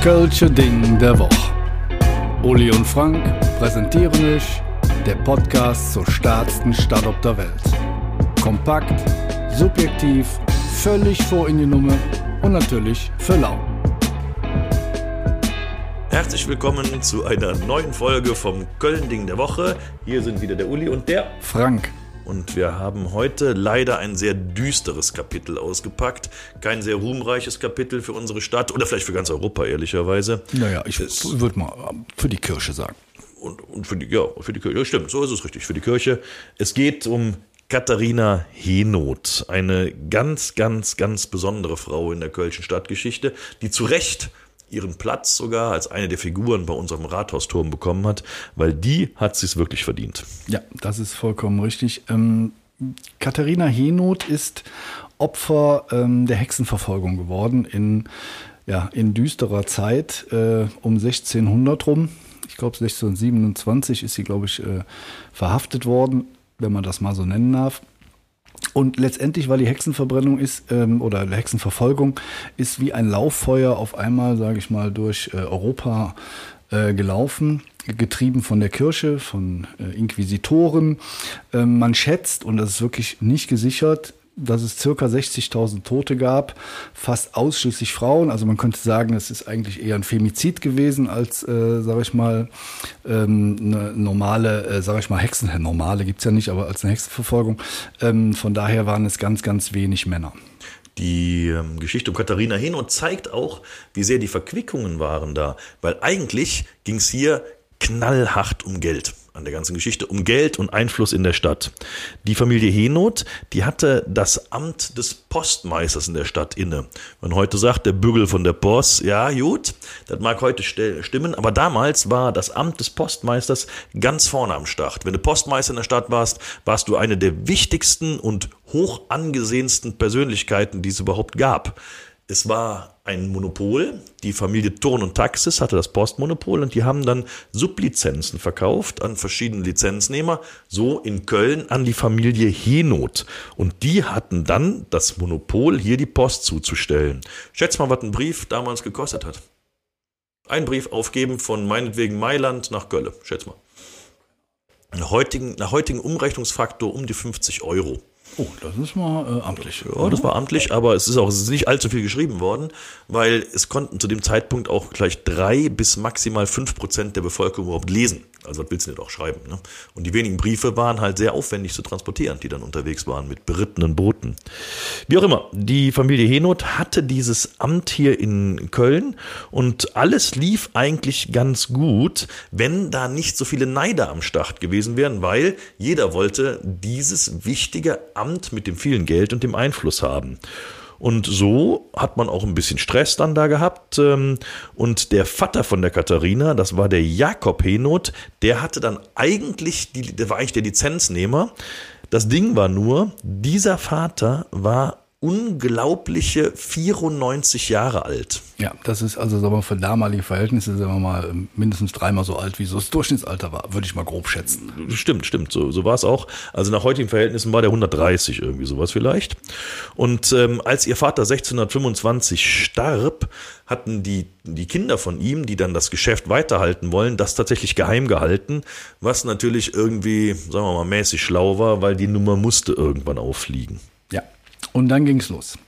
Kölsche Ding der Woche. Uli und Frank präsentieren euch der Podcast zur stärksten Stadt auf der Welt. Kompakt, subjektiv, völlig vor in die Nummer und natürlich für lau. Herzlich willkommen zu einer neuen Folge vom Köln-Ding der Woche. Hier sind wieder der Uli und der Frank. Und wir haben heute leider ein sehr düsteres Kapitel ausgepackt. Kein sehr ruhmreiches Kapitel für unsere Stadt oder vielleicht für ganz Europa, ehrlicherweise. Naja, ich würde mal für die Kirche sagen. Und, und für die, ja, für die Kirche, ja, stimmt, so ist es richtig, für die Kirche. Es geht um Katharina Henoth, eine ganz, ganz, ganz besondere Frau in der Kölschen Stadtgeschichte, die zu Recht ihren Platz sogar als eine der Figuren bei unserem Rathausturm bekommen hat, weil die hat sie es wirklich verdient. Ja, das ist vollkommen richtig. Ähm, Katharina Henoth ist Opfer ähm, der Hexenverfolgung geworden in, ja, in düsterer Zeit äh, um 1600 rum. Ich glaube 1627 ist sie, glaube ich, äh, verhaftet worden, wenn man das mal so nennen darf. Und letztendlich, weil die Hexenverbrennung ist ähm, oder Hexenverfolgung ist wie ein Lauffeuer auf einmal, sage ich mal, durch äh, Europa äh, gelaufen, getrieben von der Kirche, von äh, Inquisitoren. Ähm, man schätzt, und das ist wirklich nicht gesichert, dass es circa 60.000 Tote gab, fast ausschließlich Frauen. Also man könnte sagen, es ist eigentlich eher ein Femizid gewesen als, äh, sage ich mal, ähm, eine normale, äh, sage ich mal, Hexen, normale gibt's ja nicht, aber als eine Hexenverfolgung. Ähm, von daher waren es ganz, ganz wenig Männer. Die ähm, Geschichte um Katharina hin und zeigt auch, wie sehr die Verquickungen waren da. Weil eigentlich ging's hier knallhart um Geld an der ganzen Geschichte, um Geld und Einfluss in der Stadt. Die Familie Henoth, die hatte das Amt des Postmeisters in der Stadt inne. Man heute sagt, der Bügel von der Post, ja gut, das mag heute stimmen, aber damals war das Amt des Postmeisters ganz vorne am Start. Wenn du Postmeister in der Stadt warst, warst du eine der wichtigsten und hoch angesehensten Persönlichkeiten, die es überhaupt gab. Es war ein Monopol. Die Familie Thurn und Taxis hatte das Postmonopol und die haben dann Sublizenzen verkauft an verschiedene Lizenznehmer, so in Köln an die Familie Henoth. Und die hatten dann das Monopol, hier die Post zuzustellen. Schätz mal, was ein Brief damals gekostet hat. Ein Brief aufgeben von meinetwegen Mailand nach Gölle. Schätz mal. Nach heutigen, nach heutigen Umrechnungsfaktor um die 50 Euro. Oh, das ist mal äh, amtlich. Ja, das war amtlich, aber es ist auch es ist nicht allzu viel geschrieben worden, weil es konnten zu dem Zeitpunkt auch gleich drei bis maximal fünf Prozent der Bevölkerung überhaupt lesen. Also was willst du nicht auch schreiben? Ne? Und die wenigen Briefe waren halt sehr aufwendig zu transportieren, die dann unterwegs waren mit berittenen Booten. Wie auch immer, die Familie Henoth hatte dieses Amt hier in Köln und alles lief eigentlich ganz gut, wenn da nicht so viele Neider am Start gewesen wären, weil jeder wollte dieses wichtige Amt mit dem vielen Geld und dem Einfluss haben. Und so hat man auch ein bisschen Stress dann da gehabt. Ähm, und der Vater von der Katharina, das war der Jakob Henoth, der hatte dann eigentlich, der war eigentlich der Lizenznehmer. Das Ding war nur, dieser Vater war unglaubliche 94 Jahre alt. Ja, das ist also sagen wir, für damalige Verhältnisse sagen wir mal mindestens dreimal so alt, wie so das Durchschnittsalter war, würde ich mal grob schätzen. Stimmt, stimmt, so, so war es auch. Also nach heutigen Verhältnissen war der 130 irgendwie sowas vielleicht. Und ähm, als ihr Vater 1625 starb, hatten die, die Kinder von ihm, die dann das Geschäft weiterhalten wollen, das tatsächlich geheim gehalten, was natürlich irgendwie, sagen wir mal, mäßig schlau war, weil die Nummer musste irgendwann auffliegen. Ja, und dann ging's los.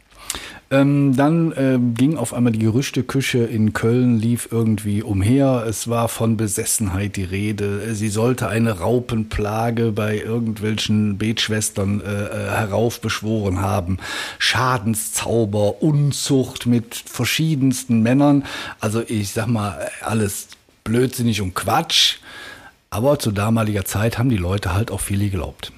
Ähm, dann äh, ging auf einmal die Gerüchteküche in Köln, lief irgendwie umher. Es war von Besessenheit die Rede. Sie sollte eine Raupenplage bei irgendwelchen Betschwestern äh, äh heraufbeschworen haben. Schadenszauber, Unzucht mit verschiedensten Männern. Also ich sag mal, alles blödsinnig und Quatsch. Aber zu damaliger Zeit haben die Leute halt auch viele geglaubt.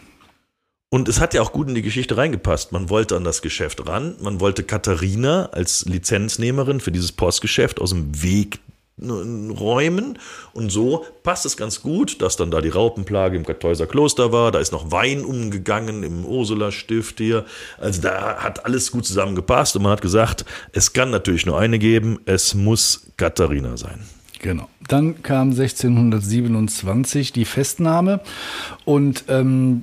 Und es hat ja auch gut in die Geschichte reingepasst. Man wollte an das Geschäft ran. Man wollte Katharina als Lizenznehmerin für dieses Postgeschäft aus dem Weg räumen. Und so passt es ganz gut, dass dann da die Raupenplage im Kartäuser Kloster war. Da ist noch Wein umgegangen im Ursula-Stift hier. Also da hat alles gut zusammengepasst. Und man hat gesagt, es kann natürlich nur eine geben. Es muss Katharina sein. Genau. Dann kam 1627 die Festnahme und ähm,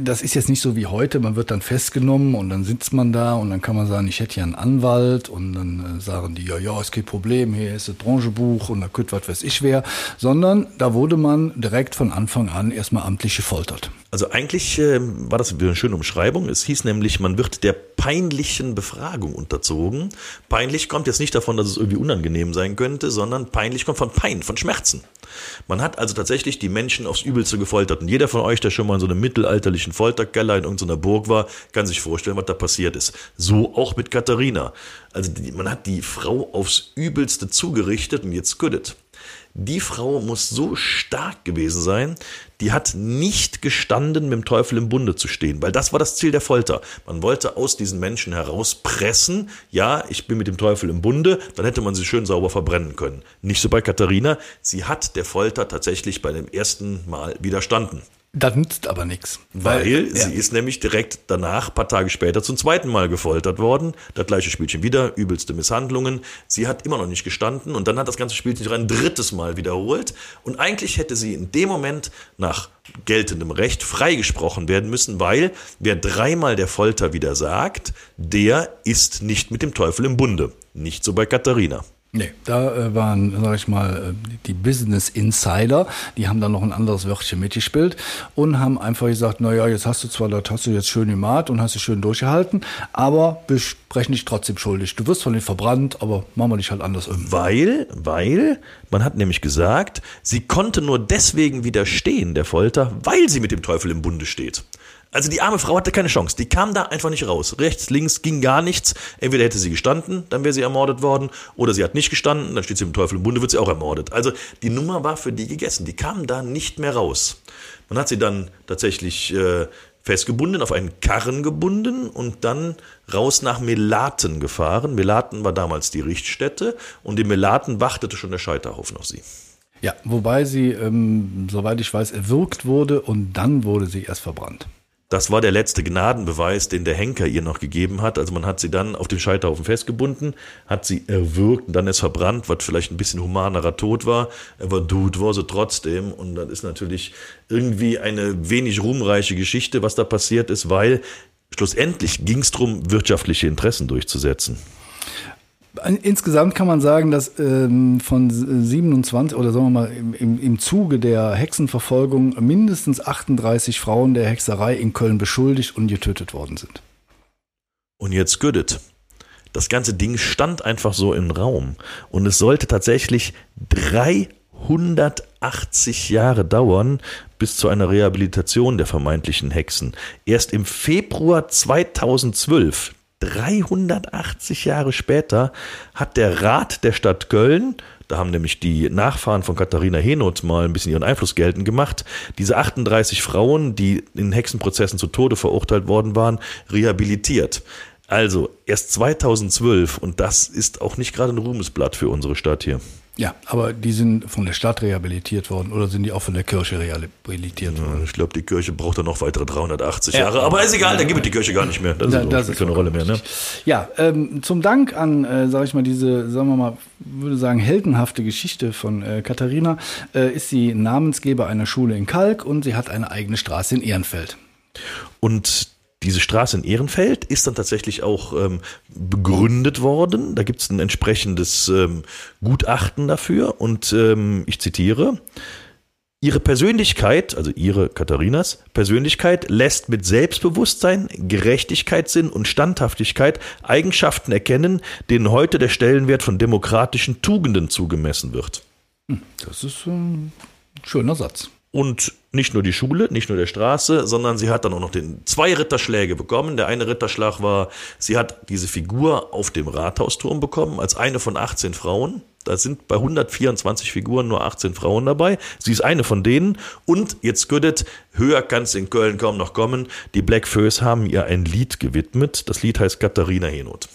das ist jetzt nicht so wie heute. Man wird dann festgenommen und dann sitzt man da und dann kann man sagen, ich hätte ja einen Anwalt und dann äh, sagen die, ja, ja, es gibt Problem, hier ist das Branchebuch und da könnte was weiß ich wer, sondern da wurde man direkt von Anfang an erstmal amtlich gefoltert. Also eigentlich äh, war das eine schöne Umschreibung. Es hieß nämlich, man wird der peinlichen Befragung unterzogen. Peinlich kommt jetzt nicht davon, dass es irgendwie unangenehm sein könnte, sondern peinlich kommt von Pein, von Schmerzen. Man hat also tatsächlich die Menschen aufs Übelste gefoltert. Und jeder von euch, der schon mal in so einem mittelalterlichen Folterkeller in irgendeiner Burg war, kann sich vorstellen, was da passiert ist. So auch mit Katharina. Also die, man hat die Frau aufs Übelste zugerichtet und jetzt good die Frau muss so stark gewesen sein, die hat nicht gestanden, mit dem Teufel im Bunde zu stehen, weil das war das Ziel der Folter. Man wollte aus diesen Menschen herauspressen, ja, ich bin mit dem Teufel im Bunde, dann hätte man sie schön sauber verbrennen können. Nicht so bei Katharina, sie hat der Folter tatsächlich bei dem ersten Mal widerstanden. Das nützt aber nichts. Weil, weil ja. sie ist nämlich direkt danach, paar Tage später, zum zweiten Mal gefoltert worden. Das gleiche Spielchen wieder, übelste Misshandlungen. Sie hat immer noch nicht gestanden und dann hat das ganze Spielchen sich ein drittes Mal wiederholt. Und eigentlich hätte sie in dem Moment nach geltendem Recht freigesprochen werden müssen, weil wer dreimal der Folter wieder sagt, der ist nicht mit dem Teufel im Bunde. Nicht so bei Katharina. Nee, da äh, waren, sag ich mal, äh, die Business Insider, die haben dann noch ein anderes Wörtchen mitgespielt und haben einfach gesagt, naja, jetzt hast du zwar, das hast du jetzt schön gemacht und hast dich schön durchgehalten, aber wir sprechen dich trotzdem schuldig. Du wirst von denen verbrannt, aber machen wir dich halt anders um. Weil, weil, man hat nämlich gesagt, sie konnte nur deswegen widerstehen der Folter, weil sie mit dem Teufel im Bunde steht. Also die arme Frau hatte keine Chance. Die kam da einfach nicht raus. Rechts, links ging gar nichts. Entweder hätte sie gestanden, dann wäre sie ermordet worden, oder sie hat nicht gestanden, dann steht sie im Teufel im Bunde, wird sie auch ermordet. Also die Nummer war für die gegessen. Die kam da nicht mehr raus. Man hat sie dann tatsächlich äh, festgebunden, auf einen Karren gebunden und dann raus nach Melaten gefahren. Melaten war damals die Richtstätte und in Melaten wartete schon der Scheiterhaufen auf sie. Ja, wobei sie, ähm, soweit ich weiß, erwürgt wurde und dann wurde sie erst verbrannt. Das war der letzte Gnadenbeweis, den der Henker ihr noch gegeben hat. Also man hat sie dann auf den Scheiterhaufen festgebunden, hat sie erwürgt und dann ist verbrannt, was vielleicht ein bisschen humanerer Tod war. Aber Dude war sie trotzdem. Und dann ist natürlich irgendwie eine wenig ruhmreiche Geschichte, was da passiert ist, weil schlussendlich ging es darum, wirtschaftliche Interessen durchzusetzen. Insgesamt kann man sagen, dass ähm, von 27 oder sagen wir mal im, im Zuge der Hexenverfolgung mindestens 38 Frauen der Hexerei in Köln beschuldigt und getötet worden sind. Und jetzt Güdet. Das ganze Ding stand einfach so im Raum und es sollte tatsächlich 380 Jahre dauern bis zu einer Rehabilitation der vermeintlichen Hexen. Erst im Februar 2012 380 Jahre später hat der Rat der Stadt Köln, da haben nämlich die Nachfahren von Katharina Henoth mal ein bisschen ihren Einfluss geltend gemacht, diese 38 Frauen, die in Hexenprozessen zu Tode verurteilt worden waren, rehabilitiert. Also erst 2012 und das ist auch nicht gerade ein Ruhmesblatt für unsere Stadt hier. Ja, aber die sind von der Stadt rehabilitiert worden oder sind die auch von der Kirche rehabilitiert worden? Ja, ich glaube, die Kirche braucht dann noch weitere 380 ja. Jahre. Aber ist egal, da gibt es die Kirche gar nicht mehr. Das, da, ist, das ist keine Rolle mehr. Ne? Ja, ähm, zum Dank an, äh, sage ich mal, diese, sagen wir mal, würde sagen, heldenhafte Geschichte von äh, Katharina, äh, ist sie Namensgeber einer Schule in Kalk und sie hat eine eigene Straße in Ehrenfeld. Und diese Straße in Ehrenfeld ist dann tatsächlich auch ähm, begründet worden. Da gibt es ein entsprechendes ähm, Gutachten dafür. Und ähm, ich zitiere. Ihre Persönlichkeit, also ihre Katharinas Persönlichkeit, lässt mit Selbstbewusstsein, Gerechtigkeitssinn und Standhaftigkeit Eigenschaften erkennen, denen heute der Stellenwert von demokratischen Tugenden zugemessen wird. Hm, das ist ein schöner Satz. Und nicht nur die Schule, nicht nur der Straße, sondern sie hat dann auch noch den zwei Ritterschläge bekommen. Der eine Ritterschlag war, sie hat diese Figur auf dem Rathausturm bekommen, als eine von 18 Frauen. Da sind bei 124 Figuren nur 18 Frauen dabei. Sie ist eine von denen. Und jetzt Gödet, höher kann es in Köln kaum noch kommen. Die Black Föß haben ihr ein Lied gewidmet. Das Lied heißt Katharina Henoth.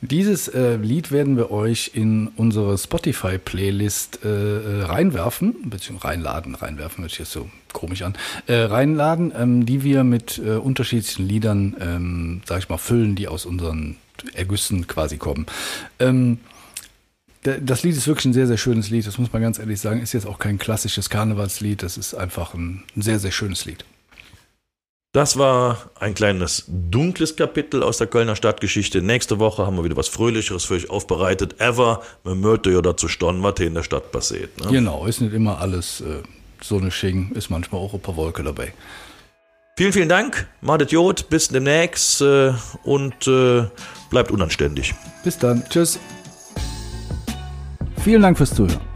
Dieses äh, Lied werden wir euch in unsere Spotify-Playlist äh, äh reinwerfen, beziehungsweise reinladen, reinwerfen hört sich jetzt so komisch an, äh, reinladen, ähm, die wir mit äh, unterschiedlichen Liedern, ähm, sag ich mal, füllen, die aus unseren Ergüssen quasi kommen. Ähm, das Lied ist wirklich ein sehr, sehr schönes Lied, das muss man ganz ehrlich sagen. Ist jetzt auch kein klassisches Karnevalslied, das ist einfach ein, ein sehr, sehr schönes Lied. Das war ein kleines dunkles Kapitel aus der Kölner Stadtgeschichte. Nächste Woche haben wir wieder was Fröhlicheres für euch aufbereitet. Ever, man möchte ja dazu staunen, was hier in der Stadt passiert. Ne? Genau, ist nicht immer alles äh, so eine Sching, ist manchmal auch ein paar Wolke dabei. Vielen, vielen Dank. Madet Jod, bis demnächst äh, und äh, bleibt unanständig. Bis dann. Tschüss. Vielen Dank fürs Zuhören.